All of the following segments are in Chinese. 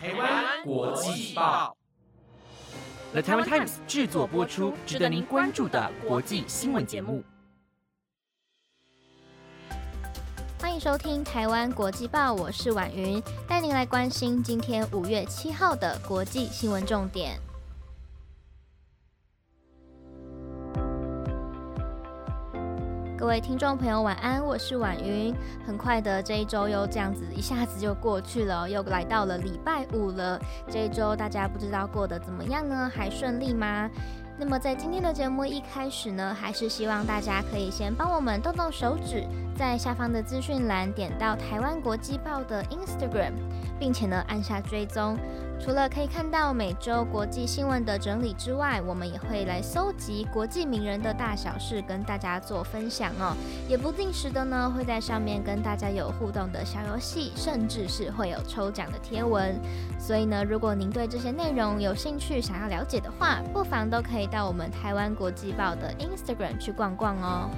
台湾国际报，The Taiwan Times 制作播出，值得您关注的国际新闻节目。欢迎收听台湾国际报，我是婉云，带您来关心今天五月七号的国际新闻重点。各位听众朋友，晚安，我是婉云。很快的这一周又这样子一下子就过去了，又来到了礼拜五了。这一周大家不知道过得怎么样呢？还顺利吗？那么在今天的节目一开始呢，还是希望大家可以先帮我们动动手指，在下方的资讯栏点到台湾国际报的 Instagram，并且呢按下追踪。除了可以看到每周国际新闻的整理之外，我们也会来搜集国际名人的大小事，跟大家做分享哦。也不定时的呢，会在上面跟大家有互动的小游戏，甚至是会有抽奖的贴文。所以呢，如果您对这些内容有兴趣，想要了解的话，不妨都可以到我们台湾国际报的 Instagram 去逛逛哦。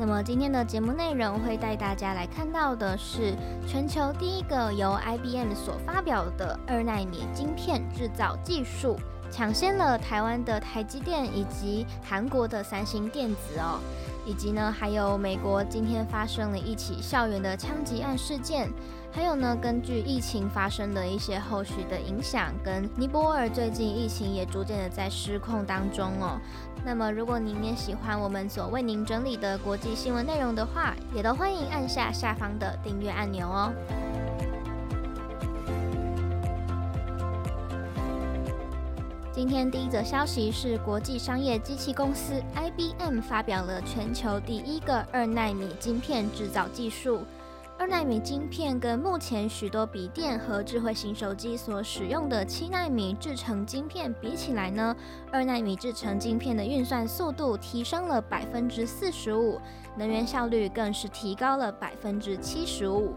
那么今天的节目内容会带大家来看到的是全球第一个由 IBM 所发表的二纳米晶片制造技术，抢先了台湾的台积电以及韩国的三星电子哦，以及呢还有美国今天发生了一起校园的枪击案事件，还有呢根据疫情发生的一些后续的影响，跟尼泊尔最近疫情也逐渐的在失控当中哦。那么，如果您也喜欢我们所为您整理的国际新闻内容的话，也都欢迎按下下方的订阅按钮哦。今天第一则消息是，国际商业机器公司 IBM 发表了全球第一个二纳米晶片制造技术。二纳米晶片跟目前许多笔电和智慧型手机所使用的七纳米制成晶片比起来呢，二纳米制成晶片的运算速度提升了百分之四十五，能源效率更是提高了百分之七十五。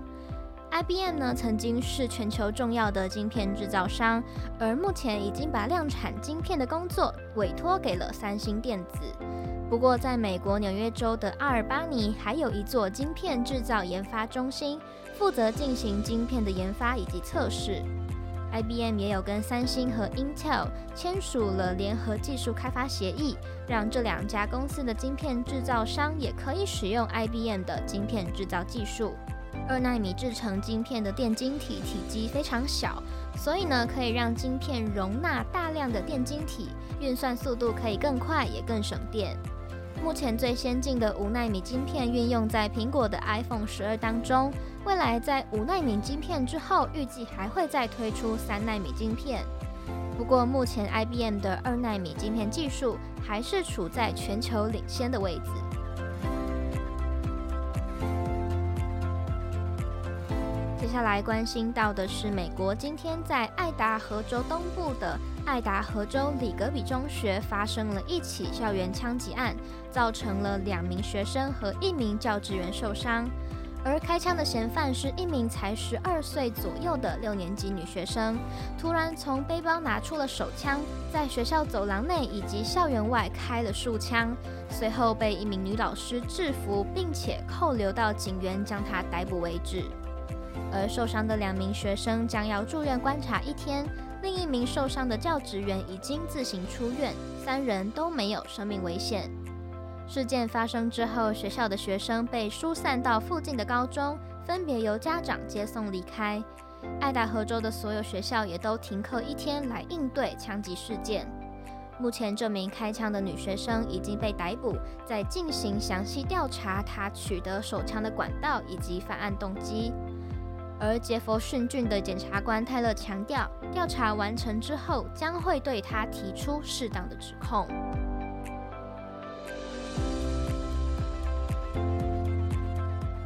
IBM 呢曾经是全球重要的晶片制造商，而目前已经把量产晶片的工作委托给了三星电子。不过，在美国纽约州的阿尔巴尼，还有一座晶片制造研发中心，负责进行晶片的研发以及测试。IBM 也有跟三星和 Intel 签署了联合技术开发协议，让这两家公司的晶片制造商也可以使用 IBM 的晶片制造技术。二纳米制成晶片的电晶体体积非常小，所以呢，可以让晶片容纳大量的电晶体，运算速度可以更快，也更省电。目前最先进的五纳米晶片运用在苹果的 iPhone 十二当中，未来在五纳米晶片之后，预计还会再推出三纳米晶片。不过，目前 IBM 的二纳米晶片技术还是处在全球领先的位置。下来关心到的是，美国今天在爱达荷州东部的爱达荷州里格比中学发生了一起校园枪击案，造成了两名学生和一名教职员受伤。而开枪的嫌犯是一名才十二岁左右的六年级女学生，突然从背包拿出了手枪，在学校走廊内以及校园外开了数枪，随后被一名女老师制服，并且扣留到警员将她逮捕为止。而受伤的两名学生将要住院观察一天，另一名受伤的教职员已经自行出院，三人都没有生命危险。事件发生之后，学校的学生被疏散到附近的高中，分别由家长接送离开。爱达荷州的所有学校也都停课一天来应对枪击事件。目前，这名开枪的女学生已经被逮捕，在进行详细调查，她取得手枪的管道以及犯案动机。而杰佛逊郡的检察官泰勒强调，调查完成之后将会对他提出适当的指控。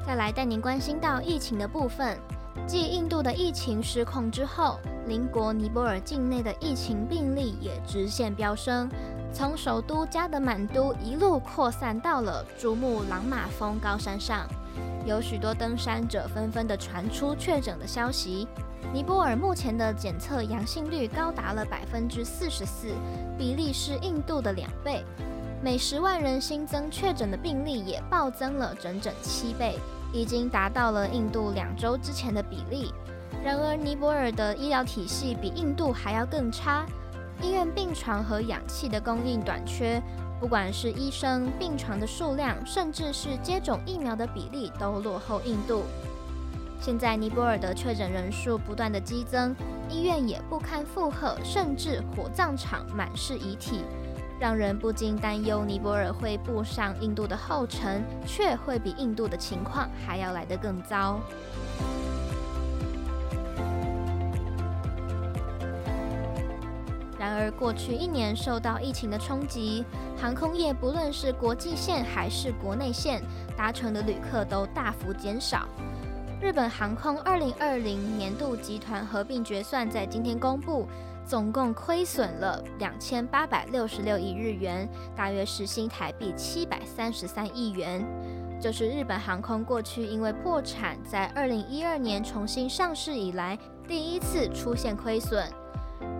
再来带您关心到疫情的部分，继印度的疫情失控之后，邻国尼泊尔境内的疫情病例也直线飙升，从首都加德满都一路扩散到了珠穆朗玛峰高山上。有许多登山者纷纷的传出确诊的消息。尼泊尔目前的检测阳性率高达了百分之四十四，比例是印度的两倍。每十万人新增确诊的病例也暴增了整整七倍，已经达到了印度两周之前的比例。然而，尼泊尔的医疗体系比印度还要更差，医院病床和氧气的供应短缺，不管是医生、病床的数量，甚至是接种疫苗的比例，都落后印度。现在，尼泊尔的确诊人数不断的激增，医院也不堪负荷，甚至火葬场满是遗体。让人不禁担忧，尼泊尔会步上印度的后尘，却会比印度的情况还要来得更糟。然而，过去一年受到疫情的冲击，航空业不论是国际线还是国内线，搭乘的旅客都大幅减少。日本航空二零二零年度集团合并决算在今天公布。总共亏损了两千八百六十六亿日元，大约是新台币七百三十三亿元。就是日本航空过去因为破产，在二零一二年重新上市以来第一次出现亏损。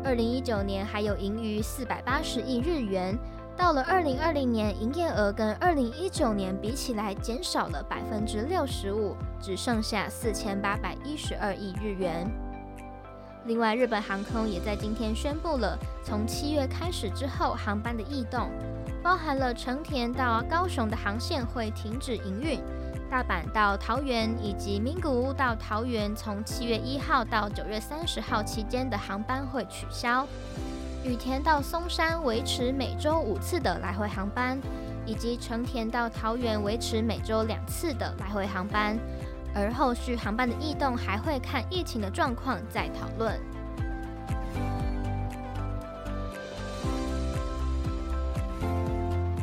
二零一九年还有盈余四百八十亿日元，到了二零二零年，营业额跟二零一九年比起来减少了百分之六十五，只剩下四千八百一十二亿日元。另外，日本航空也在今天宣布了，从七月开始之后，航班的异动，包含了成田到高雄的航线会停止营运，大阪到桃园以及名古屋到桃园，从七月一号到九月三十号期间的航班会取消，羽田到松山维持每周五次的来回航班，以及成田到桃园维持每周两次的来回航班。而后续航班的异动还会看疫情的状况再讨论。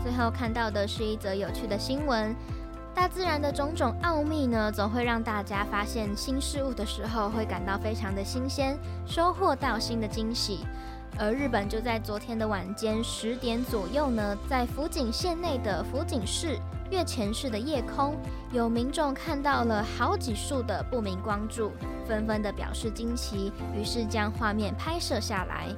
最后看到的是一则有趣的新闻：大自然的种种奥秘呢，总会让大家发现新事物的时候会感到非常的新鲜，收获到新的惊喜。而日本就在昨天的晚间十点左右呢，在福井县内的福井市。月前市的夜空，有民众看到了好几束的不明光柱，纷纷的表示惊奇，于是将画面拍摄下来。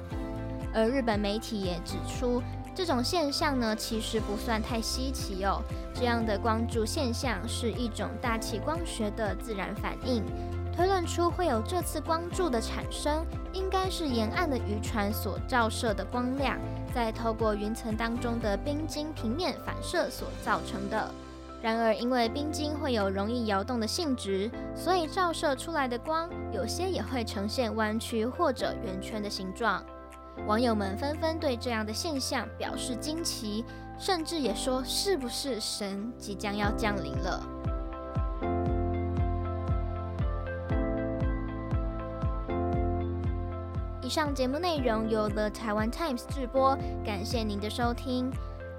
而日本媒体也指出，这种现象呢，其实不算太稀奇哦。这样的光柱现象是一种大气光学的自然反应。推论出会有这次光柱的产生，应该是沿岸的渔船所照射的光亮，在透过云层当中的冰晶平面反射所造成的。然而，因为冰晶会有容易摇动的性质，所以照射出来的光有些也会呈现弯曲或者圆圈的形状。网友们纷纷对这样的现象表示惊奇，甚至也说是不是神即将要降临了。以上节目内容由 The Taiwan Times 制播，感谢您的收听。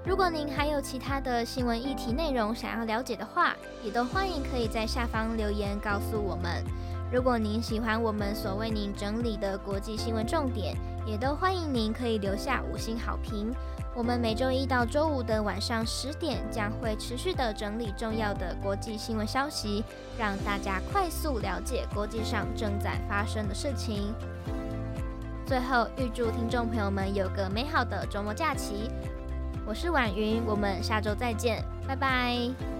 如果您还有其他的新闻议题内容想要了解的话，也都欢迎可以在下方留言告诉我们。如果您喜欢我们所为您整理的国际新闻重点，也都欢迎您可以留下五星好评。我们每周一到周五的晚上十点将会持续的整理重要的国际新闻消息，让大家快速了解国际上正在发生的事情。最后，预祝听众朋友们有个美好的周末假期。我是婉云，我们下周再见，拜拜。